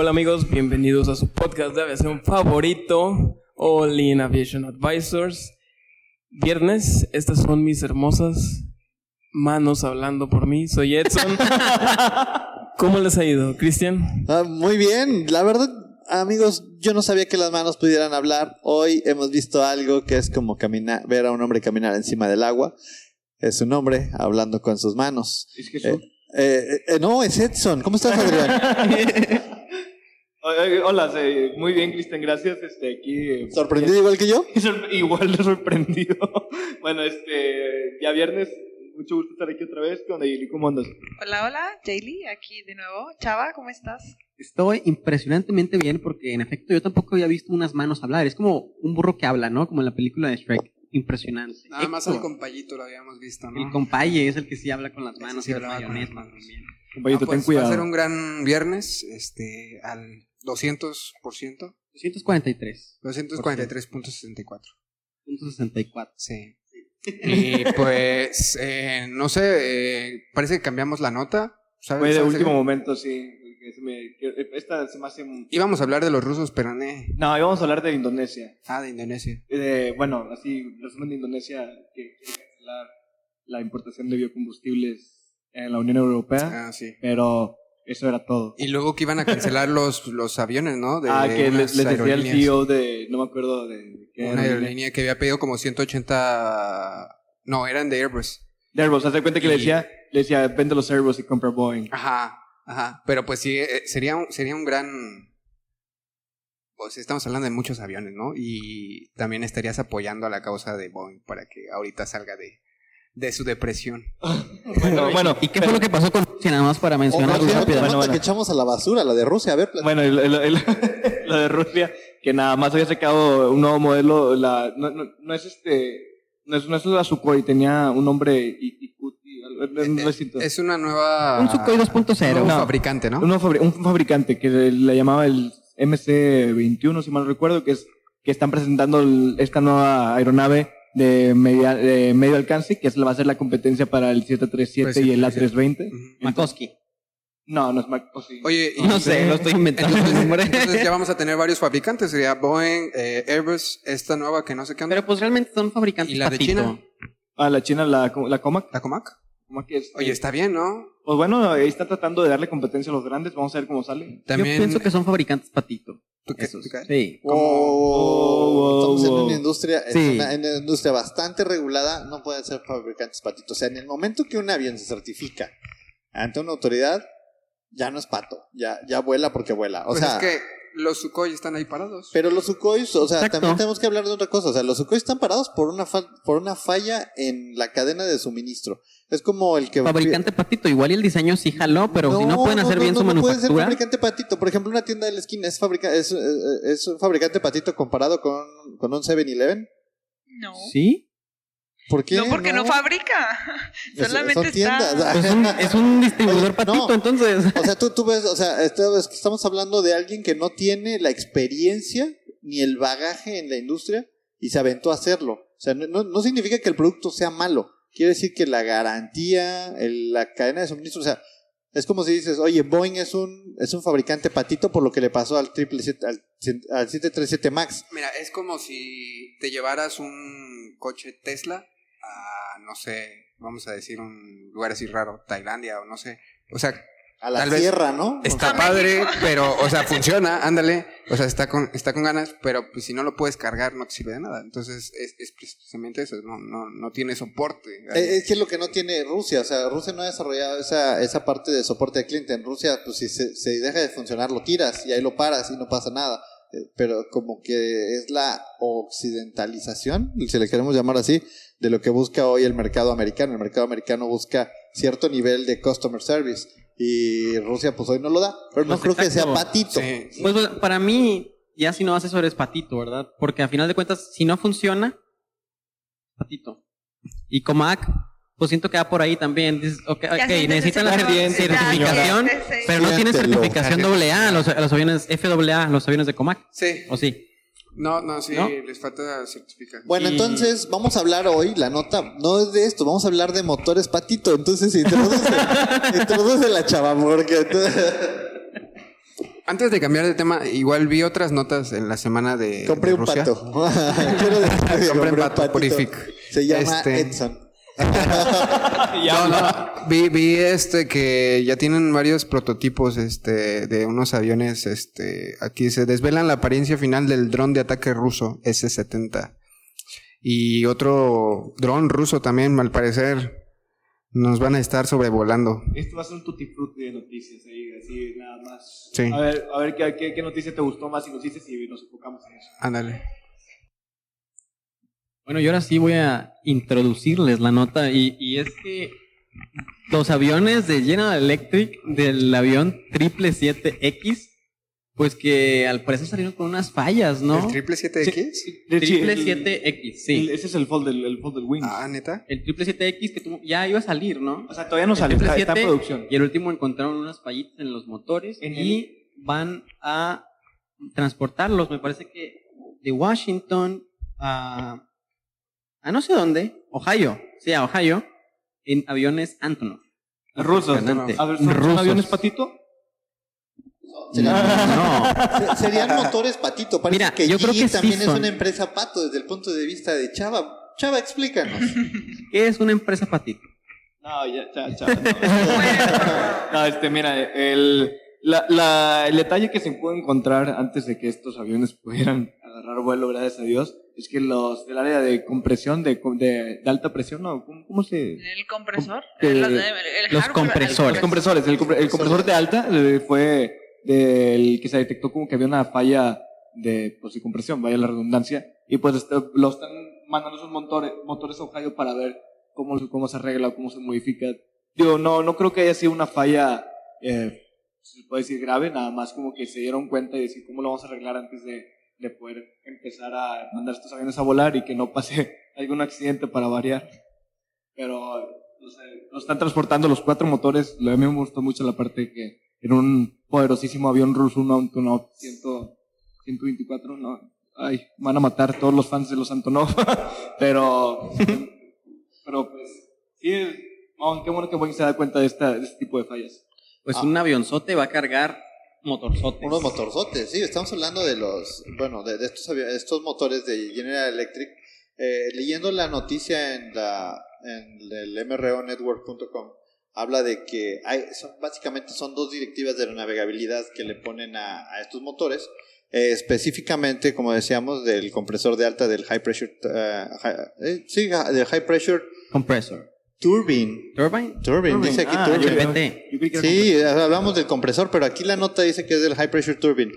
Hola amigos, bienvenidos a su podcast de aviación favorito, All In Aviation Advisors. Viernes, estas son mis hermosas manos hablando por mí. Soy Edson. ¿Cómo les ha ido, Cristian? Ah, muy bien, la verdad, amigos, yo no sabía que las manos pudieran hablar. Hoy hemos visto algo que es como caminar, ver a un hombre caminar encima del agua. Es un hombre hablando con sus manos. Es que Eh, eh, eh, no, es Edson. ¿Cómo estás, Adrián? Hola, sí, muy bien, Cristian, gracias. Este, aquí. eh, ¿Sorprendido igual que yo? Igual de sorprendido. bueno, este, ya viernes, mucho gusto estar aquí otra vez. con Ayeli? ¿Cómo andas? Hola, hola, Jaylee, aquí de nuevo. Chava, ¿cómo estás? Estoy impresionantemente bien porque en efecto yo tampoco había visto unas manos hablar. Es como un burro que habla, ¿no? Como en la película de Shrek. Impresionante. Nada más Héctor, al compayito lo habíamos visto, ¿no? El compaye es el que sí habla con las manos sí y las mayonesas también. Compañito, Ah, pues, ten cuidado. Va a ser un gran viernes, este, al 200%, 243. 243.64. 164. Sí. Y pues, eh, no sé, eh, parece que cambiamos la nota. ¿sabes? Fue de ¿Sabes último momento, sí. se me- esta se me hace. un- Íbamos a hablar de los rusos, pero ne. No, íbamos a hablar de Indonesia. Ah, de Indonesia. Eh, bueno, así, resumen de Indonesia, que quiere cancelar la importación de biocombustibles en la Unión Europea. Ah, sí. Pero eso era todo. Y luego que iban a cancelar los, los aviones, ¿no? De ah, que les, les decía el. CEO de. No me acuerdo de. qué Una aerolínea. que había pedido como 180. No, eran de Airbus. De Airbus, haz de cuenta que le decía, le decía, vende los Airbus y compra Boeing. Ajá, ajá. Pero pues sí, eh, sería un, sería un gran. Pues estamos hablando de muchos aviones, ¿no? Y también estarías apoyando a la causa de Boeing para que ahorita salga de, de su depresión. Bueno, bueno, ¿Y qué fue lo que pasó con Rusia? Nada más para O mencionar rápido. nota bueno. que echamos a la basura, la de Rusia. A ver. Bueno, el- el- el- lo de Rusia, que nada más había sacado un nuevo modelo, la, no, no, no es este, no es, no es la Sukhoi, tenía un nombre y, y, es una nueva. Un Sukhoi 2.0. un No. fabricante, ¿no? un, nuevo fabri- un fabricante que le, llamaba el MC21, si mal recuerdo, que es que están presentando el- esta nueva aeronave de, media, de medio alcance, que es, va a ser la competencia para el 737 Pues sí, y el sí, sí. A320. Ujú. Makoski. No, no es sí. Oye, y- No sé, lo estoy inventando el entonces, entonces ya vamos a tener varios fabricantes. Sería Boeing, eh, Airbus, esta nueva que no sé qué onda. Pero pues realmente son fabricantes ¿Y la de. China? Ah, la China, la, la Comac. ¿La Comac? Comac es, Oye, está bien, ¿no? Pues bueno, ahí está tratando de darle competencia a los grandes. Vamos a ver cómo sale. También. Yo pienso que son fabricantes patito. ¿Tú qué- Esos. tú qué? Sí. Oh, Oh, estamos en oh. una industria, una, en una industria bastante regulada, no pueden ser fabricantes patitos. O sea, en el momento que un avión se certifica ante una autoridad, ya no es pato, ya, ya vuela porque vuela. O Pues sea, es que los Sukhoi están ahí parados. pero los Sukhois, o sea, Exacto. también tenemos que hablar de otra cosa. O sea, los Sukhois están parados por una, por una falla en la cadena de suministro. Es como el que... Fabricante patito. Igual y el diseño sí jaló, pero si no pueden hacer bien su no puede ser manufactura. fabricante patito. Por ejemplo, una tienda de la esquina es, fabrica es, eh, es un fabricante patito comparado con, con un 7-Eleven. No. ¿Sí? ¿Por qué? No, porque no, fabrica. Es- Solamente está. Es un, es un distribuidor Oye, patito, no. entonces. O sea, tú, tú ves, o sea, esto- es que estamos hablando de alguien que no tiene la experiencia ni el bagaje en la industria y se aventó a hacerlo. O sea, no, no- no significa que el producto sea malo. Quiere decir que la garantía, el- la cadena de suministro, o sea, es como si dices, oye, Boeing es un, es un fabricante patito por lo que le pasó al, triple al 737 MAX. Mira, es como si te llevaras un coche Tesla a, no sé, vamos a decir un lugar así raro, Tailandia o no sé. O sea, A la Tal vez tierra, ¿no? está padre, pero, o sea, funciona, ándale. O sea, está con, está con ganas, pero pues si no lo puedes cargar no te sirve de nada. Entonces, es, es precisamente eso, no, no, no tiene soporte. Es que es lo que no tiene Rusia, o sea, Rusia no ha desarrollado esa, esa parte de soporte de cliente. En Rusia, pues si se, se deja de funcionar, lo tiras y ahí lo paras y no pasa nada. Pero como que es la occidentalización, si le queremos llamar así, de lo que busca hoy el mercado americano. El mercado americano busca cierto nivel de customer service y Rusia pues hoy no lo da, pero no Pues, creo que sea patito. Sí. Pues bueno, para mí, ya si no haces eso eres patito, ¿verdad? Porque a final de cuentas, si no funciona, patito. Y Comac, pues siento que va por ahí también. Dices, ok, ok, siéntese, necesitan la certificación, pero no tienen certificación AA, los, los aviones FAA, los aviones de Comac. Sí. ¿O sí? No, no, sí, ¿No? les falta certificar. Bueno, Y- entonces vamos a hablar hoy, la nota no es de esto, vamos a hablar de motores patito. Entonces introduce, introduce la chava, porque Antes de cambiar de tema, igual vi otras notas en la semana de, compré de un Rusia. pato. Quiero decir Compré un pato purific. Se llama Este- Edson. No, no, vi, vi este que ya tienen varios prototipos este de unos aviones este aquí se desvelan la apariencia final del dron de ataque ruso S-70 y otro dron ruso también al parecer nos van a estar sobrevolando. Esto va a ser un tutti frutti de noticias ahí, así nada más. Sí. A ver, a ver ¿qué, qué, qué noticia te gustó más y nos dices y nos enfocamos en eso. Ándale. Bueno, yo ahora sí voy a introducirles la nota y, y es que los aviones de General Electric del avión 777X, pues que al parecer salieron con unas fallas, ¿no? ¿El triple 7X? De hecho, el- 777X, sí. el- ese es el fold del, el fold del wing. Ah, neta. El 777X que ya iba a salir, ¿no? o sea, todavía no sale, está, está en 777, producción. Y el último encontraron unas fallitas en los motores En y van a transportarlos, me parece que de Washington a, a no sé dónde, Ohio, sí, a Ohio, en aviones Antonov. Rusos. Impresionante. A ver, ¿son, son Rusos. aviones patito? Serían, No, se- serían motores patito. Parece Mira, que yo creo que sí también es una empresa pato desde el punto de vista de Chava. Chava, explícanos. ¿qué es una empresa patito? No, ya, ya, ya. No, no este, mira, el, la, la- el detalle que se puede encontrar antes de que estos aviones pudieran agarrar vuelo, gracias a Dios, es que los del área de compresión, de, de, de alta presión, ¿no? ¿Cómo, cómo se...? El compresor. Eh, el- el- el los compresores. Los compresores, el, compre- el compresor de alta eh, fue del que se detectó como que había una falla de, pues, de compresión, vaya la redundancia, y pues este, lo están mandando esos motores, motores a Ohio para ver cómo, cómo se arregla, cómo se modifica. Digo, no, no creo que haya sido una falla, eh, se puede decir grave, nada más como que se dieron cuenta y decir cómo lo vamos a arreglar antes de, de poder empezar a mandar estos aviones a volar y que no pase algún accidente para variar. Pero o sea, lo están transportando los cuatro motores. A mí me gustó mucho la parte que en un poderosísimo avión ruso, un Antonov 100, 124, no, ay, van a matar todos los fans de los Antonov. pero, pero pues, sí, qué bueno que Boeing se da cuenta de, esta, de este tipo de fallas. Pues Ah. un avionzote va a cargar motorzotes. Unos motorzotes, sí, estamos hablando de los, bueno, de, de estos, estos motores de General Electric. Eh, leyendo la noticia en, la, en el mronetwork.com, habla de que hay, son, básicamente son dos directivas de la navegabilidad que le ponen a, a estos motores. Eh, específicamente, como decíamos, del compresor de alta del high pressure, eh, hi- eh, sí, del high pressure Compresor. Turbine. Turbine. Turbine, dice aquí Ah, turbine. yo- yo Sí, hablamos del compresor, pero aquí la nota dice que es del High Pressure Turbine.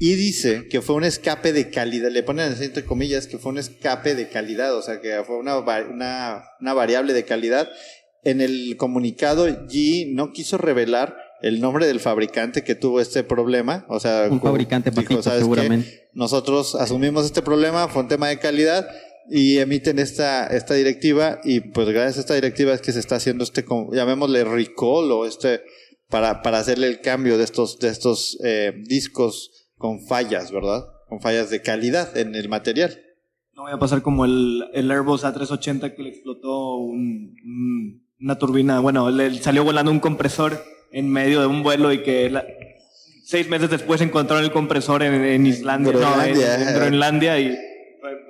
Y dice que fue un escape de calidad, le ponen así entre comillas que fue un escape de calidad, o sea que fue una, una, una variable de calidad. En el comunicado, G no quiso revelar el nombre del fabricante que tuvo este problema. O sea, Un fabricante dijo, patito, "¿Sabes qué? seguramente. Nosotros asumimos este problema, fue un tema de calidad y emiten esta, esta directiva y pues gracias a esta directiva es que se está haciendo este, llamémosle recall o este, para, para hacerle el cambio de estos, de estos eh, discos con fallas, ¿verdad? Con fallas de calidad en el material. No voy a pasar como el, el Airbus A380 que le explotó un- un- una turbina. Bueno, le salió volando un compresor en medio de un vuelo y que la- seis meses después encontraron el compresor en, en Islandia, no, en- Groenlandia. en, Groenlandia y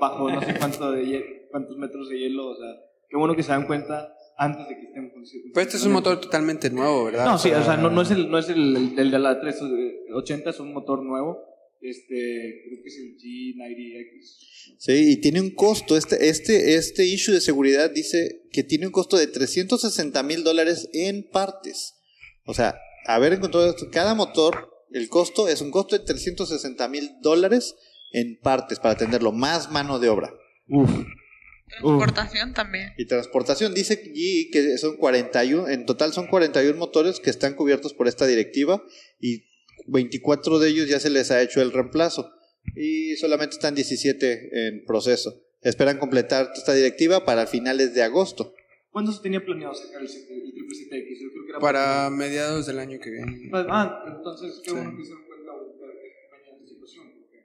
bajo no sé cuánto de cuántos metros de hielo. O sea, qué bueno que se dan cuenta antes de que estén funcionando. Pero este es un motor totalmente nuevo, ¿verdad? No, sí, o sea, no, no es el, no es el, el, el de la 380, es un motor nuevo. Este, creo que es el G90X. Sí, y tiene un costo. Este, este, este issue de seguridad dice que tiene un costo de 360 mil dólares en partes. O sea, haber encontrado esto, cada motor el costo es un costo de 360 mil dólares en partes para atenderlo, más mano de obra. Uf. Transportación también. Y transportación, dice GE que son 41, en total son 41 motores que están cubiertos por esta directiva y 24 de ellos ya se les ha hecho el reemplazo y solamente están 17 en proceso. Esperan completar esta directiva para finales de agosto. ¿Cuándo se tenía planeado sacar el 777X? Yo creo que era Para mediados del año que viene. Ah, entonces qué Sí. bueno que se dan cuenta ahorita de que no hay anticipación, porque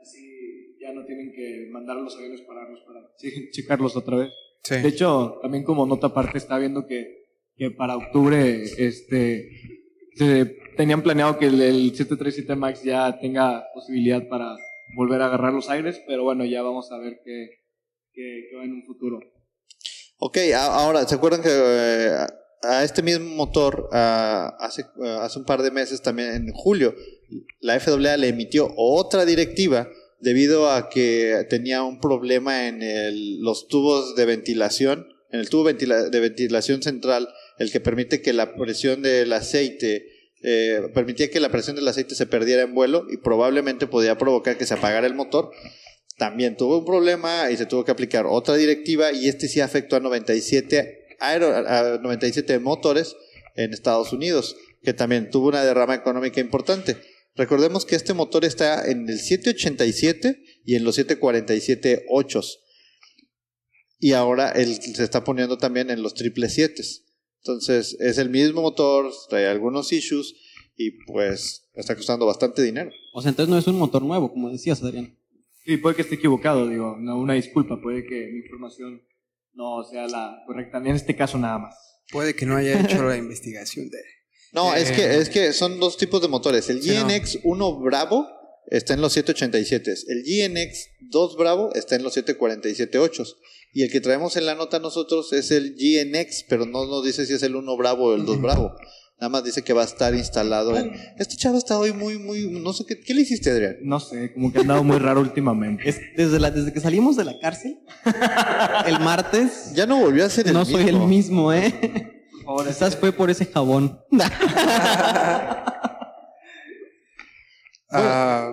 así ya no tienen que mandar los aviones pararlos para sí, checarlos otra vez. Sí. De hecho, también como nota aparte está viendo que, que para octubre este se tenían planeado que el, el 737 MAX ya tenga posibilidad para volver a agarrar los aires, pero bueno, ya vamos a ver qué, qué, qué va en un futuro. Ok, a- ahora, ¿se acuerdan que eh, a este mismo motor ah, hace, ah, hace un par de meses, también en julio, la FAA le emitió otra directiva debido a que tenía un problema en los tubos de ventilación, en el tubo ventila- de ventilación central, el que permite que la presión del aceite, eh, permitía que la presión del aceite se perdiera en vuelo y probablemente podía provocar que se apagara el motor también tuvo un problema y se tuvo que aplicar otra directiva y este sí afectó a 97, aero, a 97 motores en Estados Unidos, que también tuvo una derrama económica importante. Recordemos que este motor está en el 787 y en los 747 ochos. Y ahora el, se está poniendo también en los triple sietes. Entonces es el mismo motor, trae algunos issues y pues está costando bastante dinero. O sea, entonces no es un motor nuevo, como decías, Adrián. Sí, puede que esté equivocado, digo, no, una disculpa, puede que mi información no sea la correcta, en este caso nada más. Puede que no haya hecho la investigación de. No, Eh, es que es que son dos tipos de motores. El no. GNX 1 Bravo está en los 787. El GNX 2 Bravo está en los 747 ochos. Y el que traemos en la nota nosotros es el GNX, pero no nos dice si es el 1 Bravo o el 2 Bravo. Nada más dice que va a estar instalado en... Este chavo está hoy muy, muy... No sé, ¿qué, qué le hiciste, Adrián? No sé, como que ha andado muy raro últimamente. Es desde, la, desde que salimos de la cárcel, el martes, Ya no volvió a ser el no mismo. soy el mismo, ¿eh? Quizás fue por ese jabón. Ah,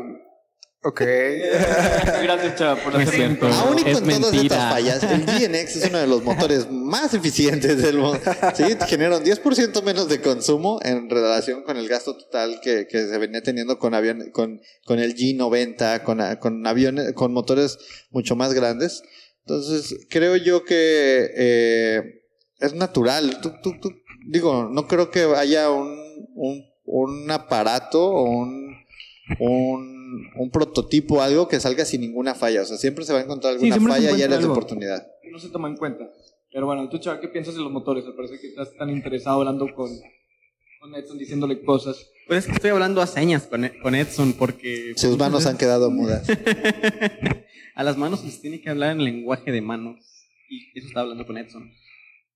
ok. Gracias, Chava, por cierto. encontrar. Aún y Es con todas mentira. estas fallas, el GNX es uno de los motores más eficientes del mundo. Sí, genera un 10% menos de consumo en relación con el gasto total que, que se venía teniendo con aviones, con, con el G90, con, con aviones, con motores mucho más grandes. Entonces, creo yo que eh, es natural. Tú- tú- tú- digo, no creo que haya un, un, un aparato o un, un, un prototipo, algo que salga sin ninguna falla. O sea, siempre se va a encontrar alguna falla y áreas de oportunidad. No se toma en cuenta. Pero bueno, tú, Chava, ¿qué piensas de los motores? Me parece que estás tan interesado hablando con, con Edson, diciéndole cosas. Pues es que estoy hablando a señas con, con Edson porque... Sus manos han quedado mudas. a las manos se les tiene que hablar en lenguaje de manos. Y eso estaba hablando con Edson.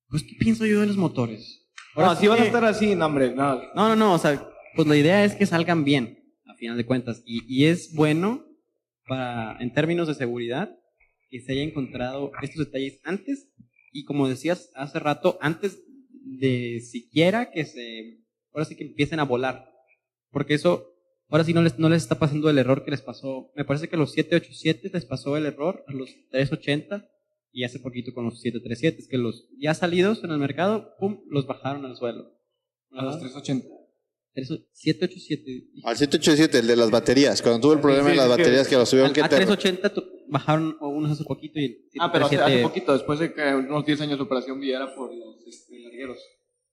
Pues, ¿qué pienso yo de los motores? Ahora no, sí van a estar así, no, hombre, no. No, no, no, o sea, pues la idea es que salgan bien, a final de cuentas. Y, y es bueno para, en términos de seguridad, que se haya encontrado estos detalles antes. Y como decías hace rato, antes de siquiera que se, ahora sí que empiecen a volar. Porque eso, ahora sí no les, no les está pasando el error que les pasó. Me parece que a los 787 les pasó el error, a los 380 y hace poquito con los 737, es que los ya salidos en el mercado, pum, los bajaron al suelo. A los Ajá. 380. Eso, 787. Al 787, el de las baterías. Cuando tuvo el problema Sí, de las baterías que lo subieron, que a 380 tu- bajaron unos hace poquito y el Ah, pero hace, hace 737 poquito, después de que unos 10 años de operación viera por los este, largueros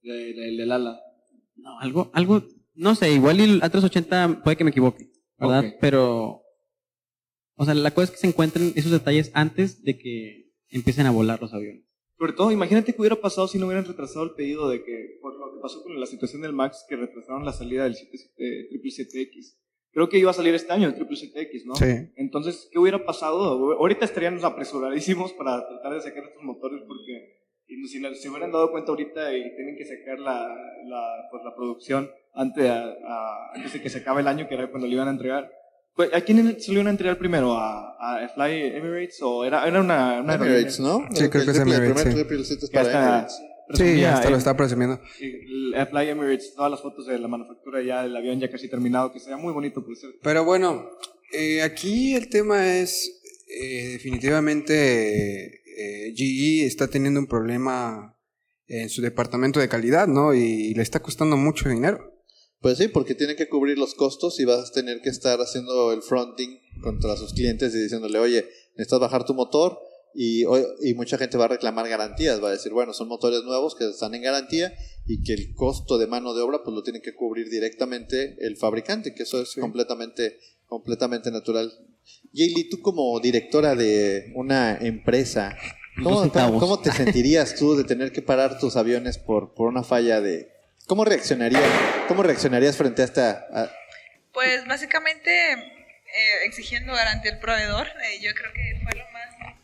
de- de- del ala. No, algo, algo, no sé, igual y el A380 puede que me equivoque, ¿verdad? Ok. Pero, o sea, la cosa es que se encuentren esos detalles antes de que empiecen a volar los aviones. Sobre todo, imagínate qué hubiera pasado si no hubieran retrasado el pedido de que, por lo que pasó con la situación del MAX, que retrasaron la salida del 777X. Creo que iba a salir este año el 777X, ¿no? Sí. Entonces, ¿qué hubiera pasado? Ahorita estaríamos apresuradísimos para tratar de sacar estos motores porque y si no- se hubieran dado cuenta ahorita y tienen que sacar la, la, pues, la producción antes, a- a- antes de que se acabe el año, que era cuando le iban a entregar. Pues, ¿A quién se le iban a entregar primero? ¿A, a Fly Emirates o era, era una, una Emirates, ¿no? Sí, creo que es Emirates, El sí. primer triple set es que para hasta, Emirates. Sí, ya hasta lo está presumiendo. Fly Emirates, todas las fotos de la manufactura ya del avión ya casi terminado, que sería muy bonito por cierto. Pero bueno, eh, aquí el tema es eh, definitivamente eh, GE está teniendo un problema en su departamento de calidad, ¿no? Y le está costando mucho dinero. Pues sí, porque tienen que cubrir los costos y vas a tener que estar haciendo el fronting contra sus clientes y diciéndole, oye, necesitas bajar tu motor y, y mucha gente va a reclamar garantías, va a decir, bueno, son motores nuevos que están en garantía y que el costo de mano de obra pues lo tiene que cubrir directamente el fabricante, que eso es completamente, completamente natural. Jaylee, tú como directora de una empresa, ¿cómo, cómo te sentirías tú de tener que parar tus aviones por, por una falla de... ¿Cómo reaccionarías, cómo reaccionarías frente a esta... a- Pues básicamente eh, exigiendo garantía al proveedor, eh, yo creo que fue lo más,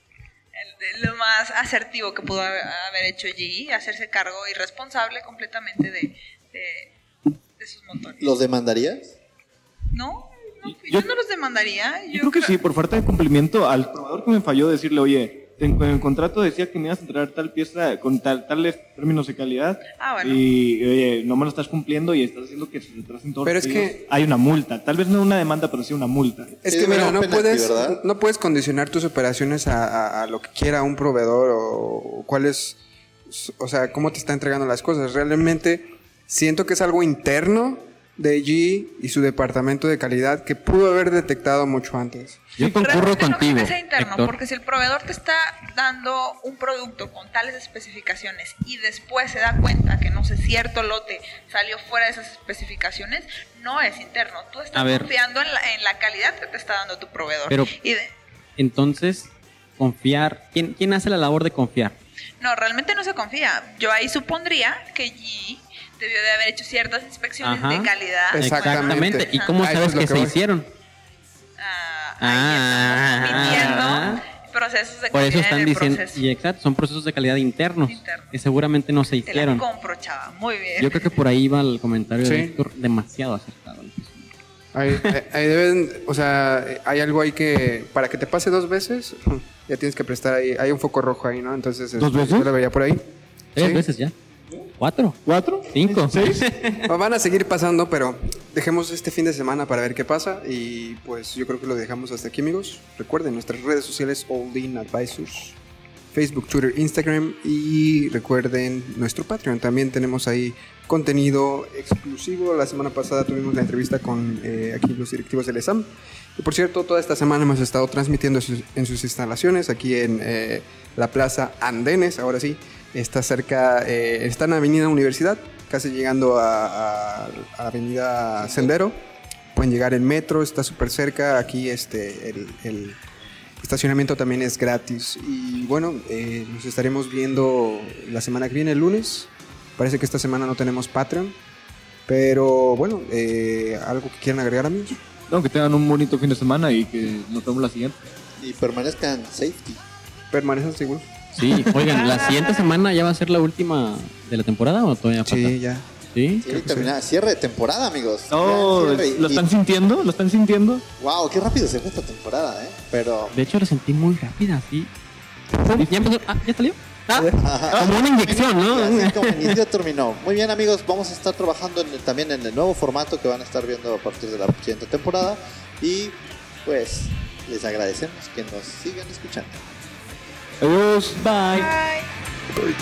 el- lo más asertivo que pudo haber hecho GE, hacerse cargo y responsable completamente de, de, de sus motores. ¿Los demandarías? No, no, yo, Yo- no los demandaría. Yo, Yo creo que sí, por falta de cumplimiento al proveedor que me falló decirle, oye, en, el contrato decía que me ibas a entregar tal pieza con tal, tales términos de calidad Ah, bueno. y oye, no me lo estás cumpliendo y estás haciendo que se retrasen todos Pero los es pedidos. que- Hay una multa, tal vez no una demanda, pero sí una multa. Es Sí, que mira, no penalti, puedes, ¿verdad? no puedes condicionar tus operaciones a, a- a lo que quiera un proveedor o, o cuál es, o sea, cómo te está entregando las cosas. Realmente siento que es algo interno de G y su departamento de calidad que pudo haber detectado mucho antes. Yo concurro contigo, creo que sea interno, Héctor. porque si el proveedor te está dando un producto con tales especificaciones y después se da cuenta que no sé cierto lote salió fuera de esas especificaciones, no es interno. Tú estás confiando en la, en la calidad que te está dando tu proveedor. Pero- Y de- Entonces, confiar. ¿Quién, ¿Quién hace la labor de confiar? no, realmente no se confía. Yo ahí supondría que G debió de haber hecho ciertas inspecciones Ajá. de calidad. Exactamente. ¿Y cómo sabes que, que se voy. hicieron? Ah, ahí estamos Ah. procesos de Por eso calidad en están el diciendo. Y exacto, son procesos de calidad internos. Internos. Que seguramente no se Te la hicieron. compro, chava. Muy bien. Yo creo que por ahí va el comentario Sí. de Héctor demasiado acertado. Ahí, ahí- deben, o sea, hay algo ahí que para que te pase dos veces, ya tienes que prestar ahí, hay un foco rojo ahí, ¿no? Entonces, ¿Dos este, veces? yo lo vería por ahí. Tres Sí. veces ya. ¿Cuatro? ¿Cuatro? ¿Cinco? ¿Seis? Van a seguir pasando, pero dejemos este fin de semana para ver qué pasa. Y pues yo creo que lo dejamos hasta aquí, amigos. Recuerden nuestras redes sociales, All In Advisors, Facebook, Twitter, Instagram. Y recuerden nuestro Patreon. También tenemos ahí contenido exclusivo. La semana pasada tuvimos la entrevista con eh, aquí los directivos del ESAM. Y por cierto, toda esta semana hemos estado transmitiendo en sus instalaciones aquí en eh, la Plaza Andenes, ahora sí. Está cerca, eh, está en Avenida Universidad, casi llegando a, a- a Avenida Sendero. Pueden llegar en metro, está súper cerca. Aquí este, el, el estacionamiento también es gratis. Y bueno, eh, nos estaremos viendo la semana que viene, el lunes. Parece que esta semana no tenemos Patreon. Pero bueno, eh, ¿algo que quieran agregar, amigos? No, que tengan un bonito fin de semana y que nos vemos la siguiente. Y permanezcan safety. Permanecen seguros. Sí, oigan, la siguiente semana ya va a ser la última de la temporada o todavía falta? Sí, ya. ¿Sí? Sí, termina- cierre de temporada, amigos. No, Ya, cierre. ¿lo Y- están sintiendo? ¿Lo están sintiendo? Wow, qué rápido se fue esta temporada, ¿eh? Pero. De hecho, la sentí muy rápida, sí. Ya empezó. Ah, ya salió. Ah, como una inyección, Y así ¿no? como inició, terminó. Muy bien, amigos, vamos a estar trabajando en el- también en el nuevo formato que van a estar viendo a partir de la siguiente temporada. Y pues les agradecemos que nos sigan escuchando. Adiós. Bye. Bye.